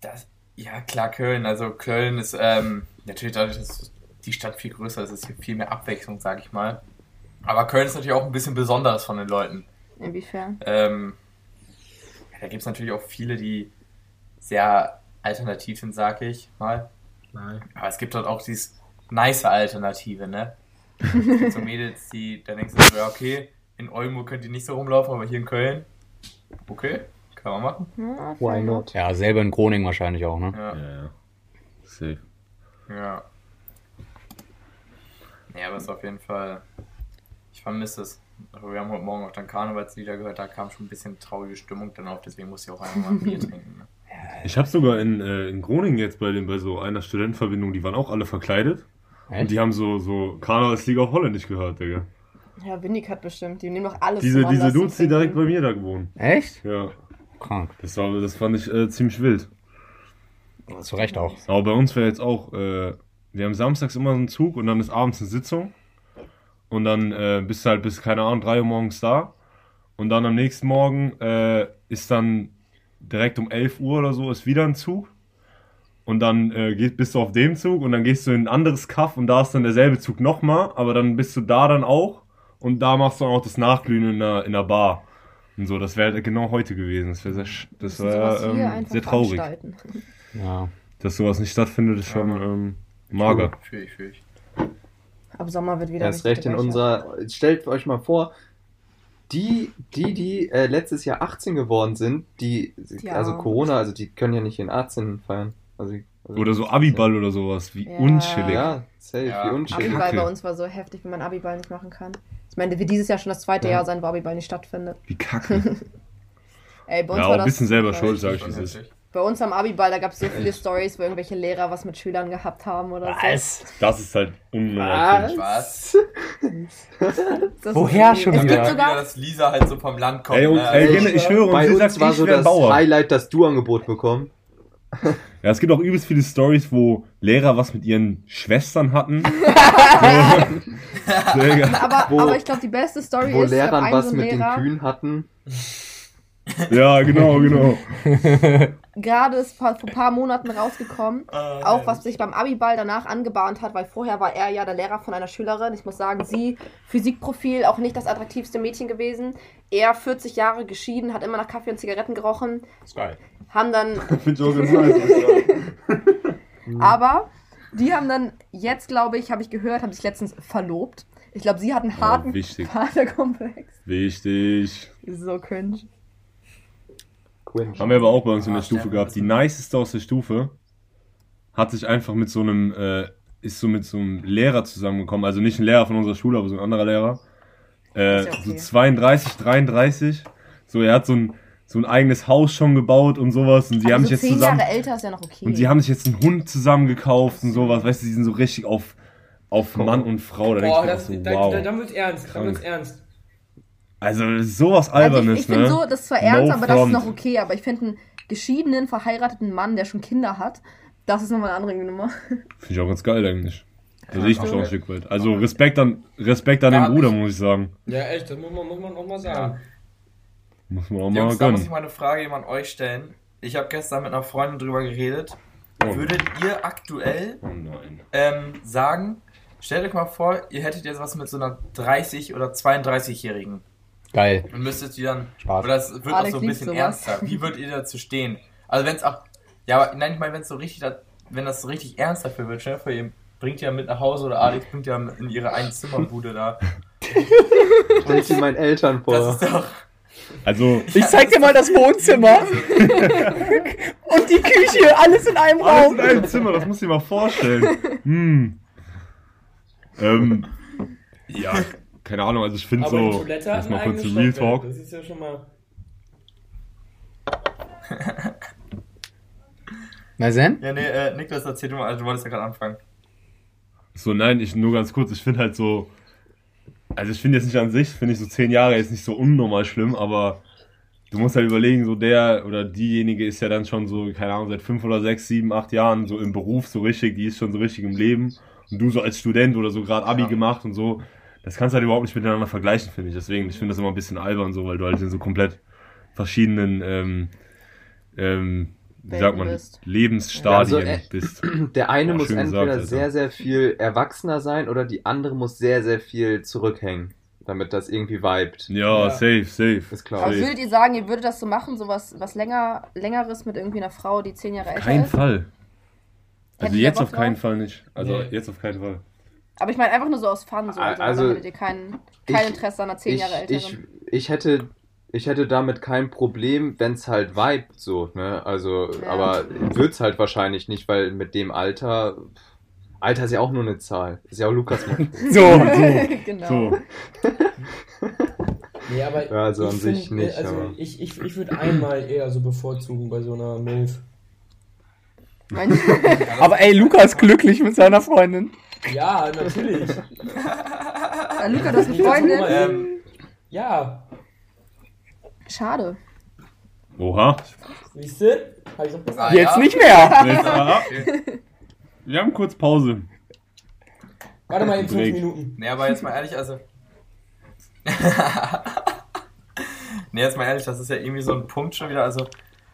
Das, ja, klar, Köln. Also Köln ist ähm, natürlich dadurch, dass die Stadt viel größer ist, ist hier viel mehr Abwechslung, sag ich mal. Aber Köln ist natürlich auch ein bisschen besonderes von den Leuten. Inwiefern? Ähm, da gibt es natürlich auch viele, die sehr alternativ sind, sag ich mal. Nein. Aber es gibt dort auch dieses nice Alternative, ne? Es gibt so Mädels, die, da denkst du so, ja, okay, in Oldenburg könnt ihr nicht so rumlaufen, aber hier in Köln, okay, kann man machen. Ja, Why not? Ja, selber in Groningen wahrscheinlich auch, ne? Ja, Ja, ja. Safe. ja. Ja, aber es ist auf jeden Fall, ich vermisse es. Aber wir haben heute Morgen auch dann Karnevalslieder gehört, da kam schon ein bisschen traurige Stimmung dann auf, deswegen muss ich auch einmal mal ein Bier trinken. Ne? Ich habe sogar in, äh, in Groningen jetzt bei, den, bei so einer Studentenverbindung, die waren auch alle verkleidet. Und die haben so, so Karnevalsliga auf Holländisch gehört, Digga. Ja, Windig hat bestimmt. Die nehmen doch alles Diese, diese Dudes, die direkt bei mir da gewohnt. Echt? Ja, Krank. das, war, das fand ich äh, ziemlich wild. Zu Recht auch. Aber bei uns wäre jetzt auch, äh, wir haben samstags immer so einen Zug und dann ist abends eine Sitzung. Und dann äh, bist du halt bis, keine Ahnung, 3 Uhr morgens da. Und dann am nächsten Morgen äh, ist dann direkt um 11 Uhr oder so ist wieder ein Zug. Und dann äh, geht, bist du auf dem Zug und dann gehst du in ein anderes Kaff und da ist dann derselbe Zug nochmal. Aber dann bist du da dann auch. Und da machst du auch das Nachglühen in der, in der Bar. Und so, das wäre genau heute gewesen. Das wäre sehr, das hier ähm, sehr traurig. Ja. Dass sowas nicht stattfindet, ist schon Ja, ähm, mager. Fühl ich, fühl ich. Ab Sommer wird wieder. Erst recht in unserer. Stellt euch mal vor, die, die, die äh, letztes Jahr 18 geworden sind, die, Ja. also Corona, also die können ja nicht in 18 feiern. Also, also Oder so Abiball oder sowas, wie Ja. unchillig. Ja, safe, Ja. wie unschön. Abiball Kacke. bei uns war so heftig, wenn man Abiball nicht machen kann. Ich meine, wird dieses Jahr schon das zweite Ja. Jahr sein, wo Abiball nicht stattfindet. Wie kacke. Ey, bei uns Ja, war auch das ein bisschen selber schuld, sag ich, wie es ist. Bei uns am Abiball, da gab es so viele Stories, wo irgendwelche Lehrer was mit Schülern gehabt haben oder so. Was? Das ist halt unnormal. Was? Das Woher schon Es wieder? gibt Wieder, sogar. dass Lisa halt so vom Land kommt. Ey, und, ne? ey, ich schwöre, und Bei sie uns sagt, war ich so das Bauer. Highlight, das Du-Angebot bekommen. Ja, es gibt auch übelst viele Stories, wo Lehrer was mit ihren Schwestern hatten. so. Aber, Wo- aber ich glaube, die beste Story Wo ist, hab Lehrern was so einen mit den Lehrer, Kühen hatten. ja, genau, genau. gerade ist vor vor ein paar Monaten rausgekommen, äh, auch was sich beim Abiball danach angebahnt hat, weil vorher war er ja der Lehrer von einer Schülerin. Ich muss sagen, sie, Physikprofil, auch nicht das attraktivste Mädchen gewesen. Er, 40 Jahre geschieden, hat immer nach Kaffee und Zigaretten gerochen, Ist geil. haben dann Finde ich auch ganz nice. Aber die haben dann jetzt, glaube ich, habe ich gehört, haben sich letztens verlobt. Ich glaube, sie hat einen harten wichtig. Vaterkomplex. Wichtig. So cringe. Quinch. Haben wir aber auch bei uns in der Ah, Stufe gehabt. Die niceste aus der Stufe hat sich einfach mit so einem, äh, ist so mit so einem Lehrer zusammengekommen. Also nicht ein Lehrer von unserer Schule, aber so ein anderer Lehrer. Äh, ja okay. So 32, 33. So, er hat so ein, so ein eigenes Haus schon gebaut und sowas. Und die Aber haben so sich jetzt zehn zusammen. Jahre älter ist ja noch okay. Und sie haben sich jetzt einen Hund zusammen gekauft und sowas. Weißt du, die sind so richtig auf, auf Mann und Frau. Da Boah, denke das, ich mir da, auch so, da, wow. dann wird's ernst. Dann Krank. wird's ernst. Also, sowas also ich, Albernes, ich finde ne? so, das ist zwar ernst, No aber das ist front. noch okay. Aber ich finde einen geschiedenen, verheirateten Mann, der schon Kinder hat, das ist nochmal eine andere Nummer. Finde ich auch ganz geil eigentlich. Da Ja, sehe ich mich auch ein. Stück weit. Also Respekt an, Respekt an Da den Bruder, ich- muss ich sagen. Ja, echt, das muss man, muss man auch mal Ja. sagen. Muss man auch mal Jungs, da muss ich mal eine Frage an euch stellen. Ich habe gestern mit einer Freundin drüber geredet. Oh. Würdet ihr aktuell Oh ähm, sagen, stellt euch mal vor, ihr hättet jetzt was mit so einer 30- oder 32-Jährigen Geil. und müsstet die dann, Spaß. oder es wird auch Alex so ein bisschen sowas. ernster. Wie würdet ihr dazu stehen? Also wenn es auch, ja, aber nein, ich meine, wenn es so richtig, da- wenn das so richtig ernst dafür wird, vor, ihr bringt ja mit nach Hause oder Alex bringt ja in ihre Einzimmerbude da Stell sie meinen Eltern Das vor. ist doch. Also, Ich zeig dir mal das Wohnzimmer. Und die Küche, alles in einem alles Raum. in einem Zimmer, das musst du dir mal vorstellen. Hm. Ähm, ja, keine Ahnung, also ich finde so, erstmal ein kurz Real. Talk. Das ist ja schon mal. Na Zen? Ja, nee, äh, Niklas, erzähl du mal, also du wolltest ja gerade anfangen. So, nein, ich nur ganz kurz, ich finde halt so, also ich finde jetzt nicht an sich, finde ich so zehn Jahre jetzt nicht so unnormal schlimm, aber du musst halt überlegen, so der oder diejenige ist ja dann schon so, keine Ahnung, seit fünf oder sechs, sieben, acht Jahren so im Beruf so richtig, die ist schon so richtig im Leben und du so als Student oder so gerade Abi Ja. gemacht und so, das kannst du halt überhaupt nicht miteinander vergleichen, finde ich. Deswegen, ich finde das immer ein bisschen albern so, weil du halt in so komplett verschiedenen, ähm, ähm, wie sagt man, bist. Lebensstadien Also, äh, bist. Der eine Boah, muss entweder gesagt, sehr, sehr viel erwachsener sein oder die andere muss sehr, sehr viel zurückhängen, damit das irgendwie vibet. Ja, Ja. safe, safe. Ist klar. Aber Safe. würdet ihr sagen, ihr würdet das so machen, so was, was länger, längeres mit irgendwie einer Frau, die zehn Jahre älter Kein ist? Fall. Also Hättet ihr jetzt Bock auf keinen? Fall nicht. Also Nee. jetzt auf keinen Fall. Aber ich meine einfach nur so aus Fun, so. Also, Also, hättet ihr kein, kein ich- Interesse an einer zehn Ich, Jahre ich, älteren. ich hätte ich hätte damit kein Problem, wenn es halt vibet so, ne? Also, Ja. aber wird's halt wahrscheinlich nicht, weil mit dem Alter Alter ist ja auch nur eine Zahl. Ist ja auch Lukas Motto. So, genau. So. Nee, aber Ja, also ich an sich find, äh, nicht, Also aber- ich, ich, ich würde einmal eher so bevorzugen bei so einer Milf. Aber ey, Luca ist glücklich mit seiner Freundin. Ja, natürlich. Ah, Luca, du hast eine Freundin. Ähm, Ja, Schade. Oha. siehst du? Hab ich. Ah, Jetzt ja? nicht mehr. Okay. Wir haben kurz Pause. Warte mal in fünf Break. Minuten. Nee, aber jetzt mal ehrlich, also. nee, jetzt mal ehrlich, das ist ja irgendwie so ein Punkt schon wieder. Also,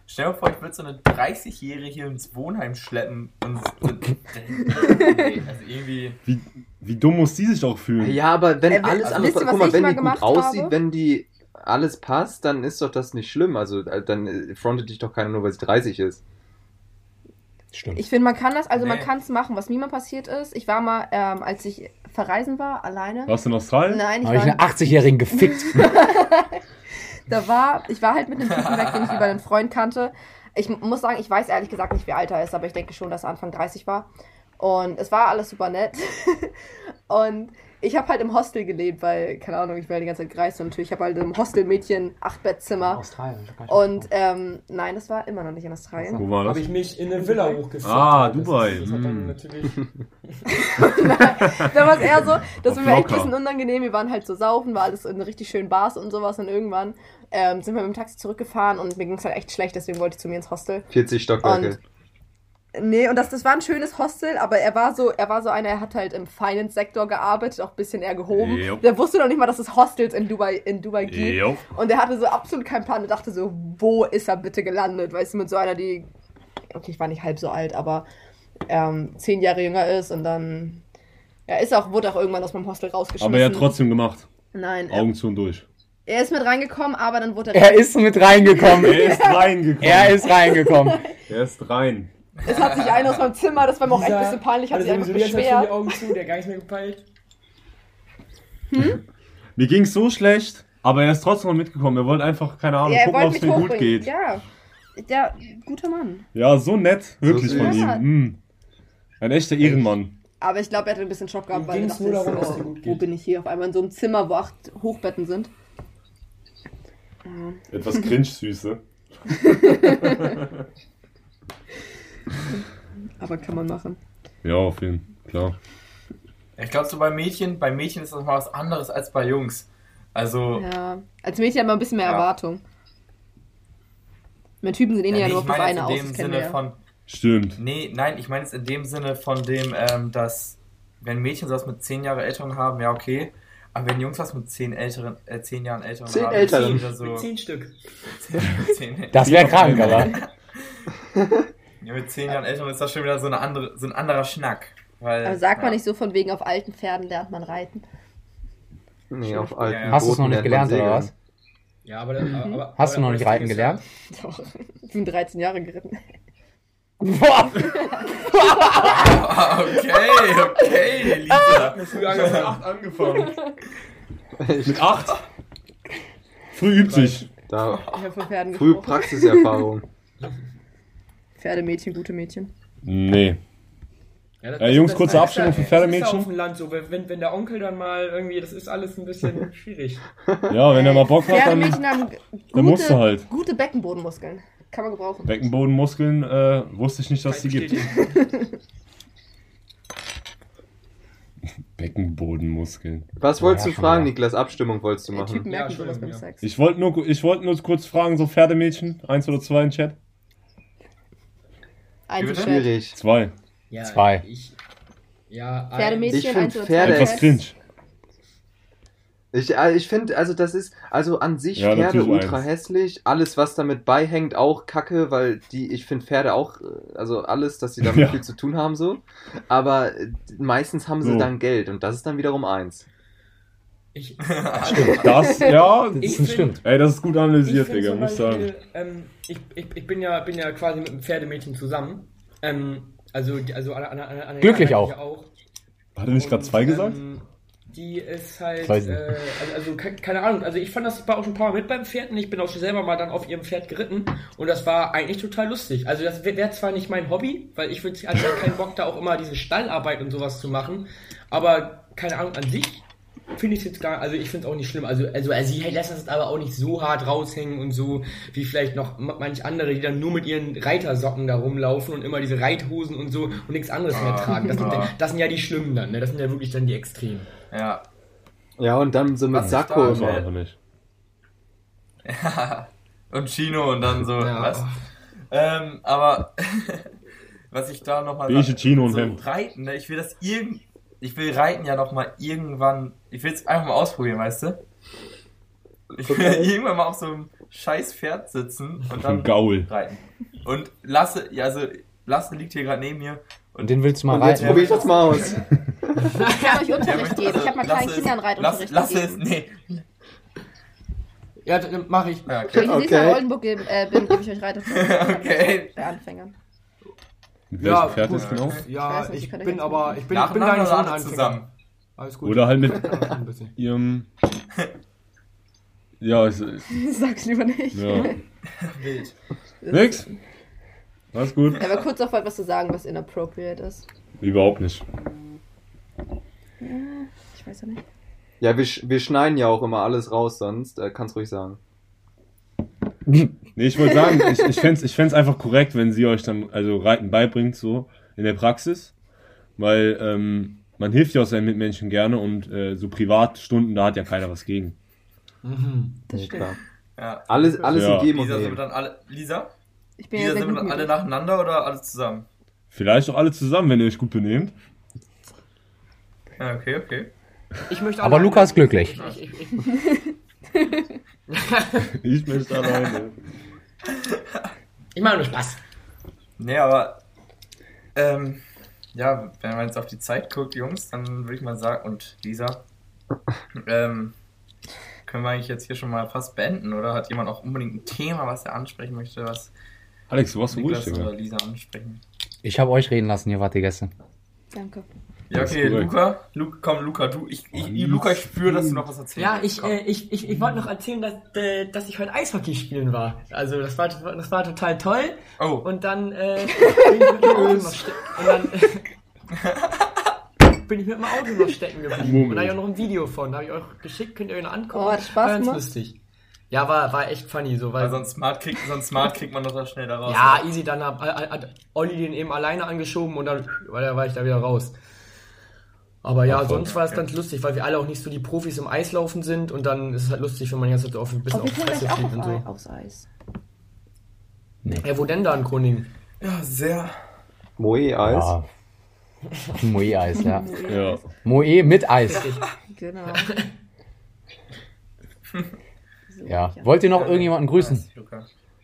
stell dir vor, ich würde so eine 30-Jährige hier ins Wohnheim schleppen und. nee, also irgendwie. Wie, wie dumm muss die sich auch fühlen? Ja, aber wenn Ey, alles also, andere, guck mal, wenn mal die gut aussieht, habe? wenn die alles passt, dann ist doch das nicht schlimm. Also äh, dann äh, frontet dich doch keiner nur, weil sie 30 ist. Stimmt. Ich finde, man kann das, also man Nee. kann es machen. Was mir mal passiert ist, ich war mal, ähm, als ich verreisen war, alleine. Warst du in Australien? Nein, ich Habe ich einen 80-Jährigen gefickt. da war, ich war halt mit einem Typen weg, den ich über einen Freund kannte. Ich muss sagen, ich weiß ehrlich gesagt nicht, wie alt er ist, aber ich denke schon, dass er Anfang 30 war. Und es war alles super nett. Und ich habe halt im Hostel gelebt, weil, keine Ahnung, ich war die ganze Zeit gereist und natürlich, ich habe halt im Hostel-Mädchen Acht-Bettzimmer. Australien. Und ähm, nein, das war immer noch nicht in Australien. Wo war Habe das? ich mich in eine Villa hochgeführt. Ah, Das Dubai. Das hat dann Mm. natürlich. da war es eher so, das war mir echt ein locker. bisschen unangenehm. Wir waren halt so saufen, war alles in richtig schönen Bars und sowas. Und irgendwann ähm, sind wir mit dem Taxi zurückgefahren und mir ging es halt echt schlecht, deswegen wollte ich zu mir ins Hostel. 40 Stockwerke. Und- Nee, und das, das war ein schönes Hostel, aber er war so, er war so einer, er hat halt im Finance-Sektor gearbeitet, auch ein bisschen eher gehoben. Jo. Der wusste noch nicht mal, dass es Hostels in Dubai, in Dubai gibt. Jo. Und er hatte so absolut keinen Plan und dachte so, wo ist er bitte gelandet? Weißt du, mit so einer, die, okay, ich war nicht halb so alt, aber ähm, zehn Jahre jünger ist und dann, ja, ist auch, wurde auch irgendwann aus meinem Hostel rausgeschmissen. Aber er hat trotzdem gemacht. Nein, er, Augen zu und durch. er ist mit reingekommen, aber dann wurde er, Er ist mit reingekommen. Er ist reingekommen. Er ist reingekommen. Er ist rein. Es hat sich einer aus meinem Zimmer, das war mir auch echt ein bisschen peinlich, hat also sich einfach jetzt hat die beschwert. Augen zu, der hat gar nichts mehr gepeilt. Mir ging's so schlecht, aber er ist trotzdem mal mitgekommen. Er wollte einfach, keine Ahnung, Ja, gucken, ob es mir gut geht. Ja, der guter Mann. Ja, so nett. Wirklich süß. von ihm. Mm. Ein echter Ehrenmann. Aber ich glaube, er hatte ein bisschen Schock gehabt, weil er dachte, nur darum, so, es dir gut wo bin ich hier? Auf einmal in so einem Zimmer, wo acht Hochbetten sind. Etwas cringe-süße. Aber kann man machen. Ja, auf jeden Fall. Klar. Ich glaube, so bei Mädchen, bei Mädchen ist das mal was anderes als bei Jungs. Also, Ja. Als Mädchen hat man ein bisschen mehr Ja. Erwartung. Mit Typen sind eh ja, ja, nee, nur auf das meine eine aus, in dem Sinne ja. von, Stimmt. nee, nein, ich meine jetzt in dem Sinne von dem, ähm, dass, wenn Mädchen sowas mit 10 Jahre Älteren haben, ja, okay. Aber wenn Jungs was mit 10, älteren, äh, 10 Jahren Älteren Zehn haben, Älteren. ist wieder so, Mit zehn Stück. 10, Das wäre krank, aber. Ja, mit 10 Jahren Älteren ist das schon wieder so, eine andere, so ein anderer Schnack. Weil, Aber sagt man ja. nicht so von wegen, auf alten Pferden lernt man reiten. Nee, auf alten Ja. Hast du es noch nicht lernt man gelernt oder was? Ja, aber, aber Hast du noch aber nicht reiten gelernt? Doch. Ich bin 13 Jahre geritten. Boah. Ah, okay, okay, Lisa. Hat mir früher angefangen. angefangen. Mit 8? Früh übt sich. Da, Ich habe von Pferden früh. Praxiserfahrung. Pferdemädchen, gute Mädchen. Nee. Ja, das- Äh, Jungs, das- kurze Abstimmung für das ist ja Pferdemädchen. auf dem Land so, wenn, wenn der Onkel dann mal irgendwie, das ist alles ein bisschen schwierig. Ja, wenn er mal Bock hat, dann Pferdemädchen haben dann musst du gute, halt. gute Beckenbodenmuskeln. Kann man gebrauchen. Beckenbodenmuskeln äh, wusste ich nicht, dass die gibt. Beckenbodenmuskeln. Was wolltest Ja, du fragen, wieder. Niklas? Abstimmung wolltest du Die Typen machen. merken Ja, sowas beim Sex. Ich wollte nur, ich wollte nur kurz fragen, so Pferdemädchen, eins oder zwei im Chat? Einzelchat. Schwierig. Zwei. Ja, Zwei. Ich, ja, Pferdemädchen, Ich eins oder Pferde- Etwas cringe. Ich, äh, ich finde, also das ist, also an sich Ja, Pferde ultra eins. hässlich. Alles, was damit beihängt, auch kacke, weil die, ich finde Pferde auch, äh, also alles, dass sie damit Ja. viel zu tun haben, so. Aber äh, meistens haben sie So. dann Geld und das ist dann wiederum eins. Ich, Das, ja, Das Ich ist stimmt. ey, das ist gut analysiert, find Digga, muss sagen. Beispiel, Ähm, ich, ich, ich bin ja, bin ja quasi mit einem Pferdemädchen zusammen. Ähm, also, die- also Anna, Anna, Anna Glücklich auch. auch. Hat er nicht gerade zwei gesagt? Ähm, die ist halt, Weiß äh, also, also ke- keine Ahnung, also ich fand das, ich war auch schon ein paar Mal mit beim Pferd und ich bin auch schon selber mal dann auf ihrem Pferd geritten und das war eigentlich total lustig. Also das wäre wär zwar nicht mein Hobby, weil ich würde also keinen Bock da auch immer diese Stallarbeit und sowas zu machen, aber keine Ahnung, an sich finde ich es jetzt gar, also ich finde es auch nicht schlimm. Also, also, also sie lässt das aber auch nicht so hart raushängen und so, wie vielleicht noch ma- manch andere, die dann nur mit ihren Reitersocken da rumlaufen und immer diese Reithosen und so und nichts anderes mehr Ah. tragen. Das sind, Ah. das sind ja die Schlimmen dann, ne? Das sind ja wirklich dann die Extremen. Ja. Ja, und dann so mit Was Sakko. da- einfach nicht. Ja. Und Chino und dann so, Ja. was? Ähm, aber was ich da nochmal Chino und so Hemd. Reiten, ne? Ich will das irgend. Ich will Reiten ja nochmal irgendwann. Ich will es einfach mal ausprobieren, weißt du? Ich will Okay. irgendwann mal auf so einem scheiß Pferd sitzen und dann Gaul. reiten. Und Lasse, ja, also Lasse liegt hier gerade neben mir. Und den willst du mal Und jetzt reiten? probier ich das mal aus. Ich kann euch Unterricht geben. Ich habe mal kleinen Lasse Kindern Reitunterricht Lasse, Lasse ist, gegeben. nee. Ja, dann mach ich. Ja, Wenn okay. ich nächstes Okay. Mal in Oldenburg gebe, äh, bin, gebe ich euch Reitunterricht. Okay. Bei Anfängern. Mit Ja, Pferd gut. ist genau? Ja, Ich weiß nicht, ich kann ich bin aber, nicht. ich bin, ich bin gar Nacheinander nicht so oder ein alle Anfänger. zusammen. Alles gut. Oder halt mit ihrem. Ja, ist, Sag's lieber nicht. ja. Wild. Nix? Alles gut? Er war kurz davor, etwas zu sagen, was inappropriate ist. Überhaupt nicht. Ich weiß ja nicht. Ja, wir, sch- wir schneiden ja auch immer alles raus, sonst äh, kannst ruhig sagen. Nee, ich wollte sagen, ich, ich fände es ich fänd's einfach korrekt, wenn sie euch dann also Reiten beibringt, so in der Praxis. Weil ähm, man hilft ja auch seinen Mitmenschen gerne und äh, so Privatstunden, da hat ja keiner was gegen. Das Nee, stimmt. klar. Ja. Alles, alles Ja. im Geben und Lisa, sind wir dann alle. Lisa? Ich bin ja Lisa, sehr sind wir dann alle nacheinander oder alle zusammen? Vielleicht auch alle zusammen, wenn ihr euch gut benehmt. Ja, okay, okay. Ich möchte Aber Luca ist glücklich. Ich, ich, ich, Ich möchte alleine. ich mache nur Spaß. Nee, aber. Ähm, ja, wenn man jetzt auf die Zeit guckt, Jungs, dann würde ich mal sagen, und Lisa, ähm, können wir eigentlich jetzt hier schon mal fast beenden, oder? Hat jemand auch unbedingt ein Thema, was er ansprechen möchte, was Alex, du warst so ruhig, Niklas oder. Lisa ansprechen? Ich habe euch reden lassen, ihr wart die Gäste. Danke. Ja, okay. Luca, Luca, komm, Luca, du, ich, ich, Oh, Luca, ich spüre, dass du noch was erzählst. Ja, ich, äh, ich, ich, ich wollte noch erzählen, dass, äh, dass ich heute Eishockey spielen war. Also das war, das war total toll. Oh, Und dann äh, bin ich mit dem Auto noch ste- und dann bin ich mit dem Auto noch stecken geblieben. Moment. Und da habe ich auch noch ein Video von. Da habe ich euch geschickt, könnt ihr euch noch angucken. Oh, hat Spaß war ganz lustig. Ja, war, war echt funny so, weil. weil sonst smart kriegt, sonst smart kriegt man das auch schnell da raus. ja, easy, dann hat, hat Olli den eben alleine angeschoben und dann da war ich da wieder raus. Aber ja, Ach, sonst war es okay. ganz lustig, weil wir alle auch nicht so die Profis im Eislaufen sind und dann ist es halt lustig, wenn man jetzt so auf ein bisschen auf die Fresse fliegt und so. Aufs Eis. Ja, wo denn da in Groningen? Ja, sehr. Moe Eis. Ja. Moe-Eis, ja. Ja. Moe mit Eis. Genau. Ja. Wollt ihr noch Ja, irgendjemanden grüßen?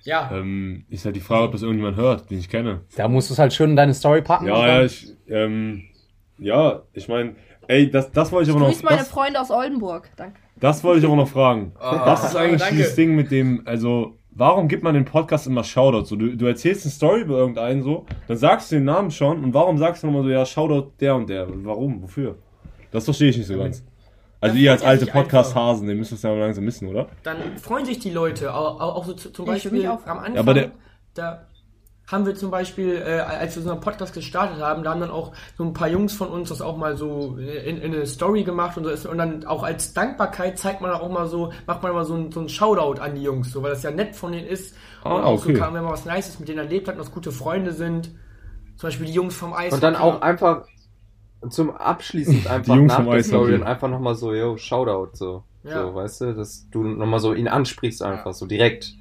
Ja, Ähm, ist halt die Frage, ob das irgendjemand hört, den ich kenne. Da musst du es halt schön in deine Story packen. Ja, ja, ich, ähm, ja, ich meine, ey, das, das wollte ich aber noch, Grüß meine das, Freunde aus Oldenburg. Danke. das wollte ich aber noch fragen. Ah. Was ist eigentlich danke. dieses Ding mit dem, also, warum gibt man den Podcast immer Shoutout? So, du, du erzählst eine Story über irgendeinen so, dann sagst du den Namen schon und warum sagst du nochmal so, ja, Shoutout der und der? Warum? Wofür? Das verstehe ich nicht so ganz. Also dann ihr als alte. Podcast-Hasen, den müsst ihr es ja mal langsam wissen, oder? Dann freuen sich die Leute. Auch, auch, so zu- zum Ich Beispiel am. Anfang. Ja, aber der- da haben wir zum Beispiel, äh, als wir unseren Podcast gestartet haben, da haben dann auch so ein paar Jungs von uns das auch mal so in, in eine Story gemacht und so ist, und dann auch als Dankbarkeit zeigt man auch mal so, macht man mal so ein, so ein Shoutout an die Jungs, so weil das ja nett von denen ist. Ah, und auch okay. so kann, wenn man was Nices mit denen erlebt hat und das gute Freunde sind. Zum Beispiel die Jungs vom Eis. Und dann auch einfach zum abschließend einfach Jungs nach der. Story und einfach nochmal so, yo, Shoutout, so. Ja. So, weißt du, dass du nochmal so ihn ansprichst einfach, so direkt.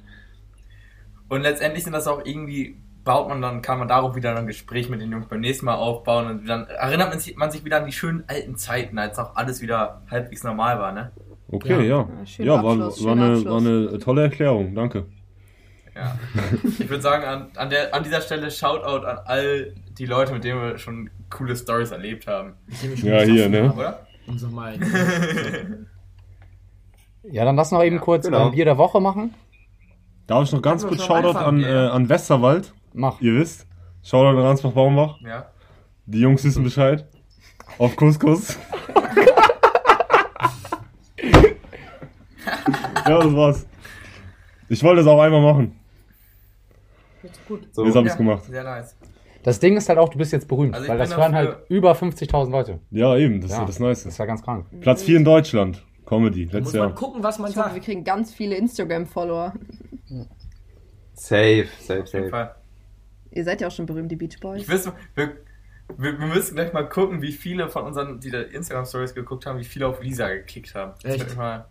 Und letztendlich sind das auch irgendwie, baut man dann, kann man darauf wieder ein Gespräch mit den Jungs beim nächsten Mal aufbauen und dann erinnert man sich, man sich wieder an die schönen alten Zeiten, als auch alles wieder halbwegs normal war, ne? Okay, ja. Ja, Ja, war, war, eine, war eine tolle Erklärung, danke. Ja. Ich würde sagen, an, an, der, an dieser Stelle Shoutout an all die Leute, mit denen wir schon coole Stories erlebt haben. Ja, hier, ne? haben. Oder? Unser Mal. Ja, dann lass noch eben kurz genau. Bier der Woche machen. Darf ich noch ganz kurz Shoutout an, äh, ja. an Westerwald? Mach. Ihr wisst. Shoutout an Ransbach-Baumbach. Ja. Die Jungs wissen Bescheid. Auf Couscous. ja, das war's. Ich wollte es auch einmal machen. So. Jetzt hab ich's ja, gemacht. Sehr nice. Das Ding ist halt auch, du bist jetzt berühmt, Also weil das hören halt über 50.000 Leute. Ja, eben, das ist Ja, ja das Nice. Das ist ja ganz krank. Platz 4 in Deutschland. Comedy, Da muss letztes man Jahr. gucken, was man Ich hoffe, wir sagt. kriegen ganz viele Instagram-Follower. Safe, safe, Auf jeden safe. Ihr seid ja auch schon berühmt, die Beach Boys. Ich wüsste, wir, wir, wir müssen gleich mal gucken, wie viele von unseren, die da Instagram-Stories geguckt haben, wie viele auf Lisa gekickt haben. Echt? Mal,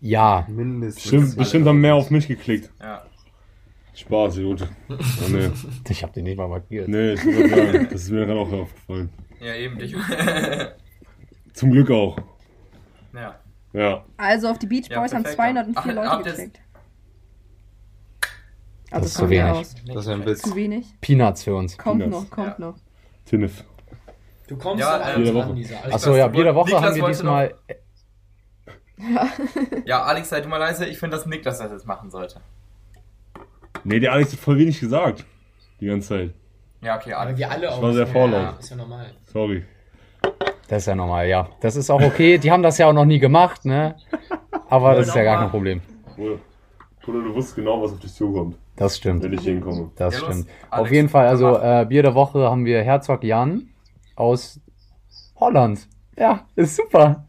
Ja, Mindestens. Bestimmt, bestimmt haben mehr auf mich geklickt. ja. Spaß, Idiote. Oh, nee. ich hab den nicht mal markiert. Nee, ich würde sagen, das ist mir gerade auch aufgefallen. ja, eben dich. Zum Glück auch. ja. Ja. Also auf die Beach Ja, Boys haben perfekt. 204 Ach, Leute habt geklickt. Das Also ist zu wenig. aus. Das ist ein Witz. Zu wenig? Peanuts für uns. Kommt Peanuts. noch, kommt Ja. noch. Tinnef. Du kommst Ja, ja, alles jede Woche. Achso, ja, Bier der Woche Niklas haben wir diesmal. ja, Alex, sei du mal leise. Ich finde, dass Niklas das jetzt machen sollte. Nee, der Alex hat voll wenig gesagt. Die ganze Zeit. Ja, okay, Aber Alex. wir alle auch. war sehr Ja, vorlaut. Ist ja normal. Sorry. Das ist ja normal, ja. Das ist auch okay. Die haben das ja auch noch nie gemacht, ne? Aber das ist ja gar kein Problem. Bruder, Bruder, du wusstest genau, was auf dich zukommt, Das stimmt. wenn ich hinkomme. Das Ja, stimmt. Alex, Auf jeden Fall, also äh, Bier der Woche haben wir Herzog Jan aus Holland. Ja, ist super.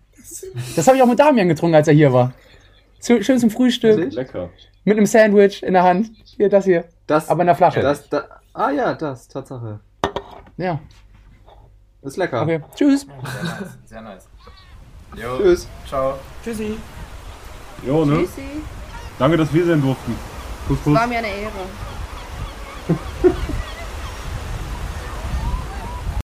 Das habe ich auch mit Damian getrunken, als er hier war. Zu, schön zum Frühstück? Lecker. mit einem Sandwich in der Hand. Hier, das hier. Das, Aber in der Flasche. das, da, ah ja, das, Tatsache. Ja, Ist lecker. okay. Tschüss. Sehr nice. Sehr nice. Jo, Tschüss. ciao. Tschüssi. Jo, ne? Tschüssi. Danke, dass wir sein durften. Kuss, kuss. War mir eine Ehre.